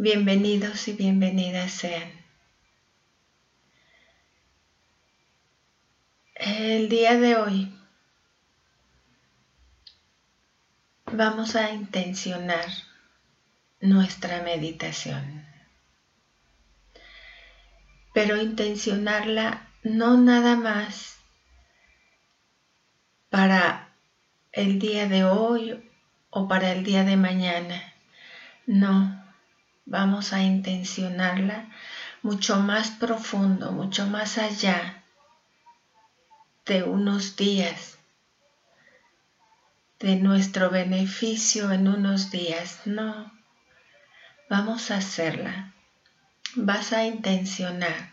Bienvenidos y bienvenidas sean. El día de hoy vamos a intencionar nuestra meditación, pero intencionarla no nada más para el día de hoy o para el día de mañana, no vamos a intencionarla mucho más profundo, mucho más allá de unos días, de nuestro beneficio en unos días. No, vamos a hacerla. Vas a intencionar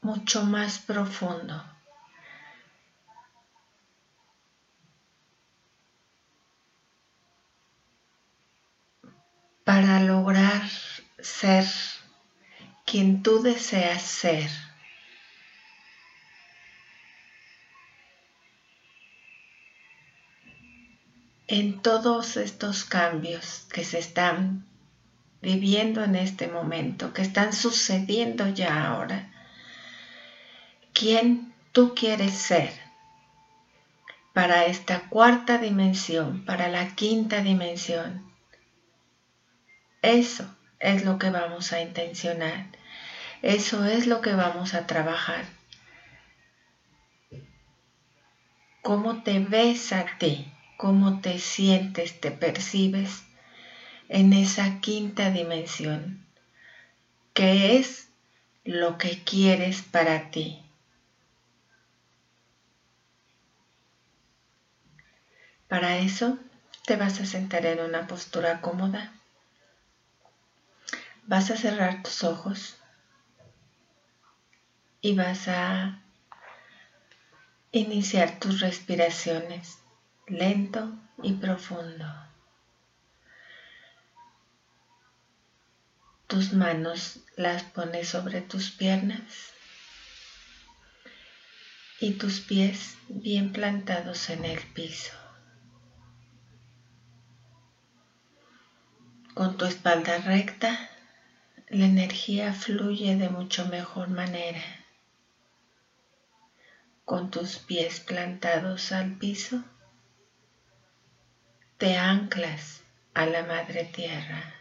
mucho más profundo. Para lograr ser quien tú deseas ser. En todos estos cambios que se están viviendo en este momento, que están sucediendo ya ahora, ¿quién tú quieres ser? Para esta cuarta dimensión, para la quinta dimensión eso es lo que vamos a intencionar. Eso es lo que vamos a trabajar. ¿Cómo te ves a ti? ¿Cómo te sientes, te percibes en esa quinta dimensión? ¿Qué es lo que quieres para ti? Para eso te vas a sentar en una postura cómoda vas a cerrar tus ojos y vas a iniciar tus respiraciones lento y profundo. Tus manos las pones sobre tus piernas y tus pies bien plantados en el piso. Con tu espalda recta la energía fluye de mucho mejor manera. Con tus pies plantados al piso, te anclas a la madre tierra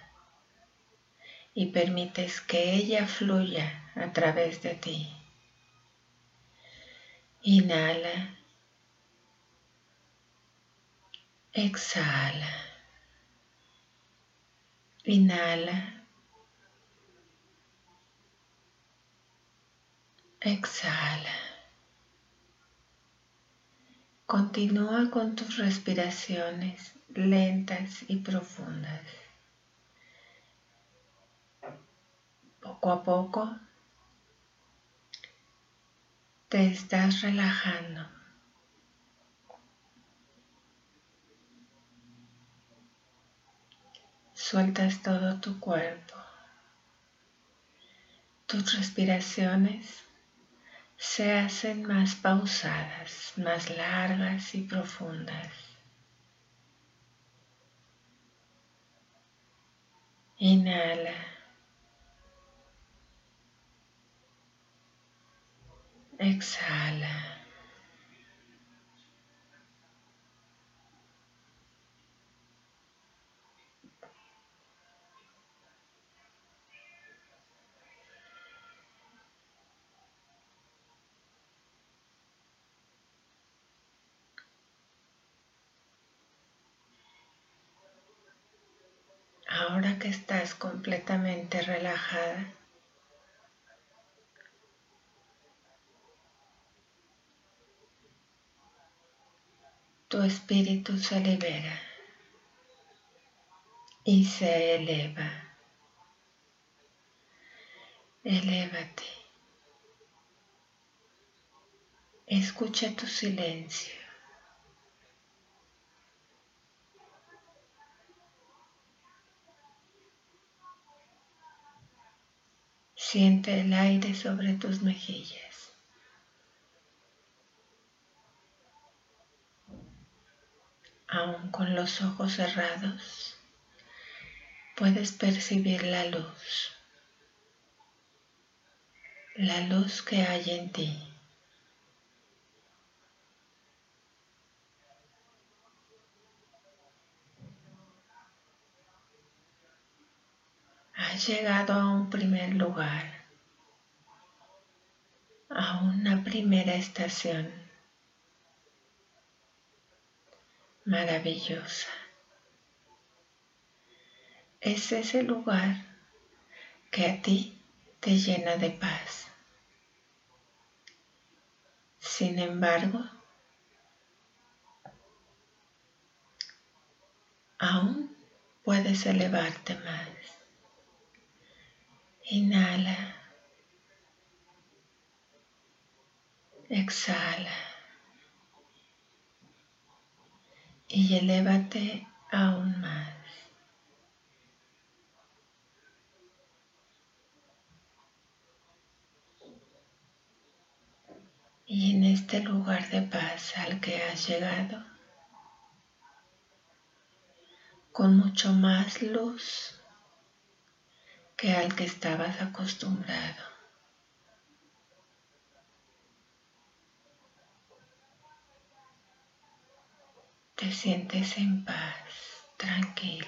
y permites que ella fluya a través de ti. Inhala. Exhala. Inhala. Exhala. Continúa con tus respiraciones lentas y profundas. Poco a poco te estás relajando. Sueltas todo tu cuerpo. Tus respiraciones se hacen más pausadas, más largas y profundas. Inhala. Exhala. Ahora que estás completamente relajada, tu espíritu se libera. y se eleva. Elévate. Escucha tu silencio. Siente el aire sobre tus mejillas. Aún con los ojos cerrados, puedes percibir la luz, la luz que hay en ti. Has llegado a un primer lugar, a una primera estación maravillosa. Es ese lugar que a ti te llena de paz. Sin embargo, aún puedes elevarte más. Inhala. Exhala. Y elévate aún más. Y en este lugar de paz al que has llegado, con mucho más luz, que al que estabas acostumbrado. Te sientes en paz, tranquila.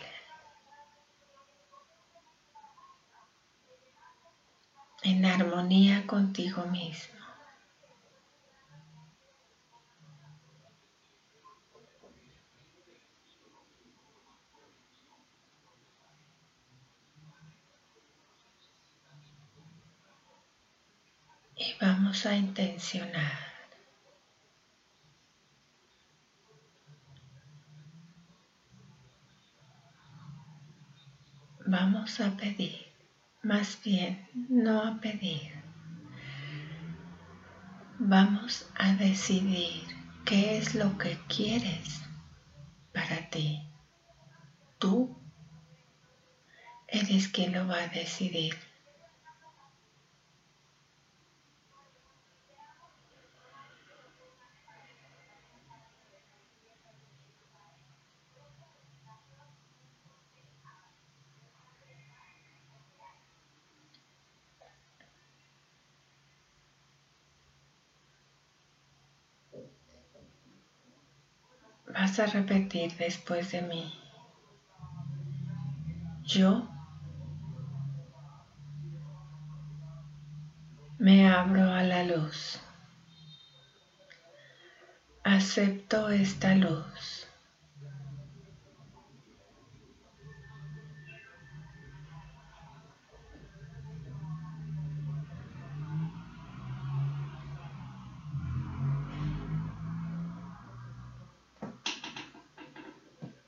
En armonía contigo mismo. Y vamos a intencionar. Vamos a pedir, más bien no a pedir. Vamos a decidir qué es lo que quieres para ti. Tú eres quien lo va a decidir. Vas a repetir después de mí. Yo me abro a la luz. Acepto esta luz.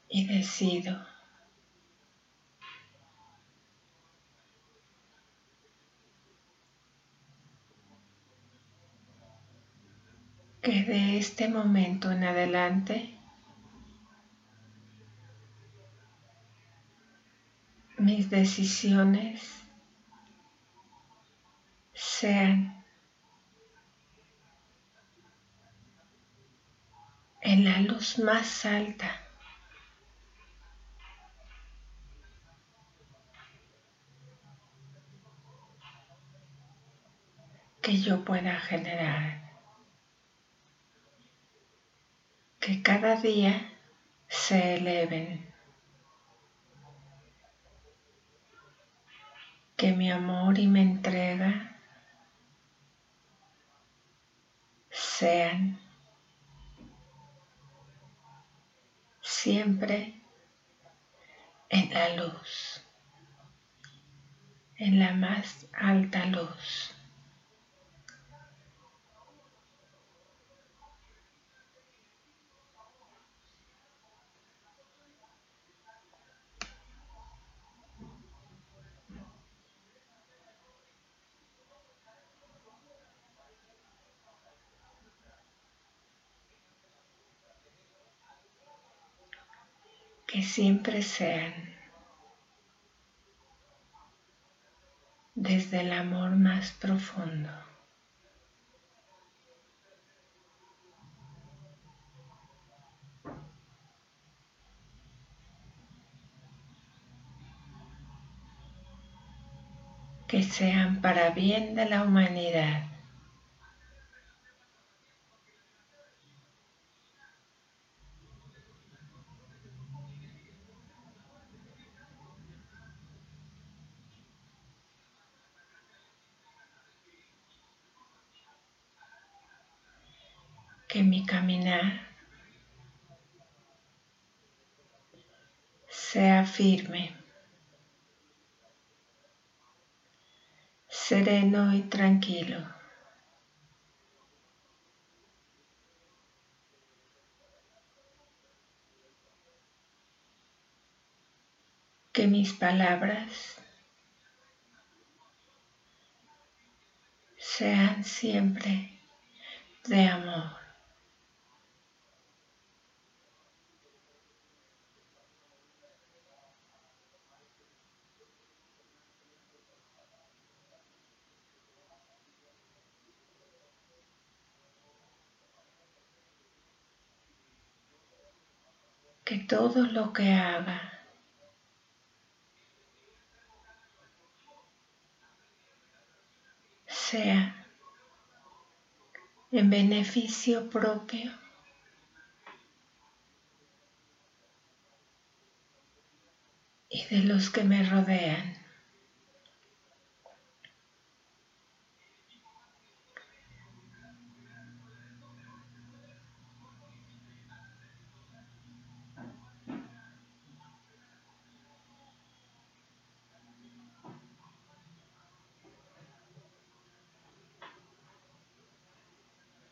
Y decido. Que de este momento en adelante mis decisiones sean en la luz más alta que yo pueda generar. Que cada día se eleven. Que mi amor y mi entrega sean siempre en la luz, en la más alta luz. Que siempre sean desde el amor más profundo. que sean para bien de la humanidad. Que mi caminar sea firme, sereno y tranquilo. Que mis palabras sean siempre de amor. que todo lo que haga sea en beneficio propio y de los que me rodean.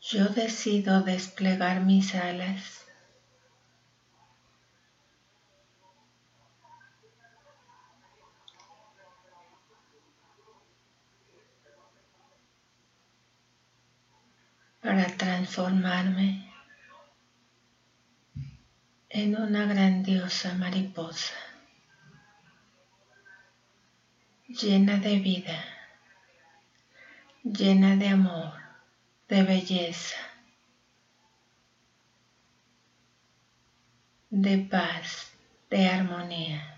Yo decido desplegar mis alas. para transformarme en una grandiosa mariposa llena de vida, llena de amor de belleza, de paz, de armonía.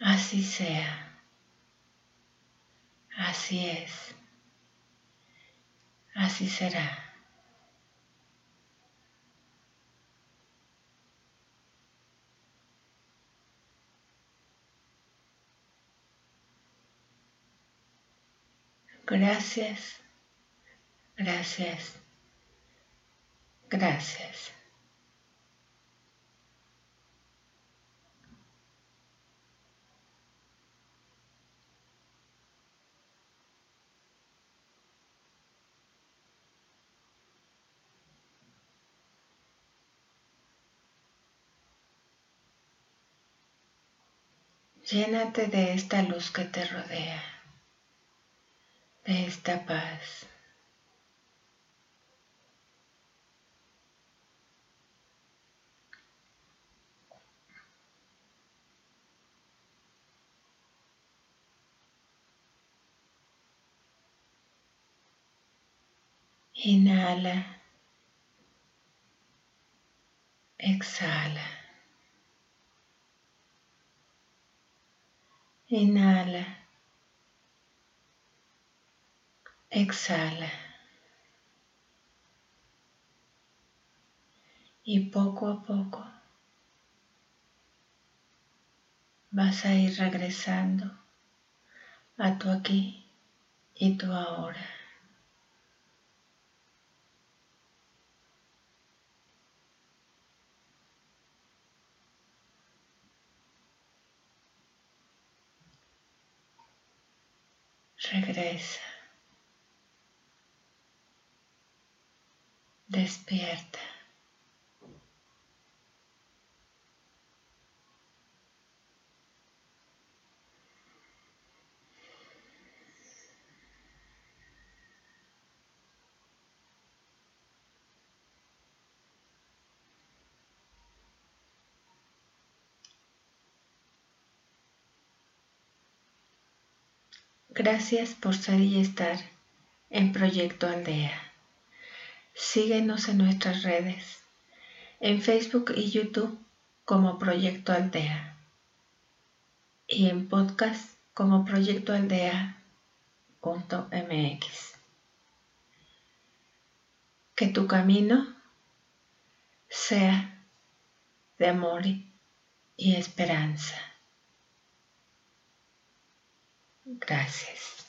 Así sea. Así es. Así será. Gracias, gracias, gracias. Llénate de esta luz que te rodea, de esta paz. Inhala. Exhala. Inhala. Exhala. Y poco a poco vas a ir regresando a tu aquí y tu ahora. Regresa, despierta. Gracias por ser y estar en Proyecto Aldea. Síguenos en nuestras redes, en Facebook y YouTube como Proyecto Aldea y en podcast como Proyecto Aldea mx. Que tu camino sea de amor y esperanza. Gracias.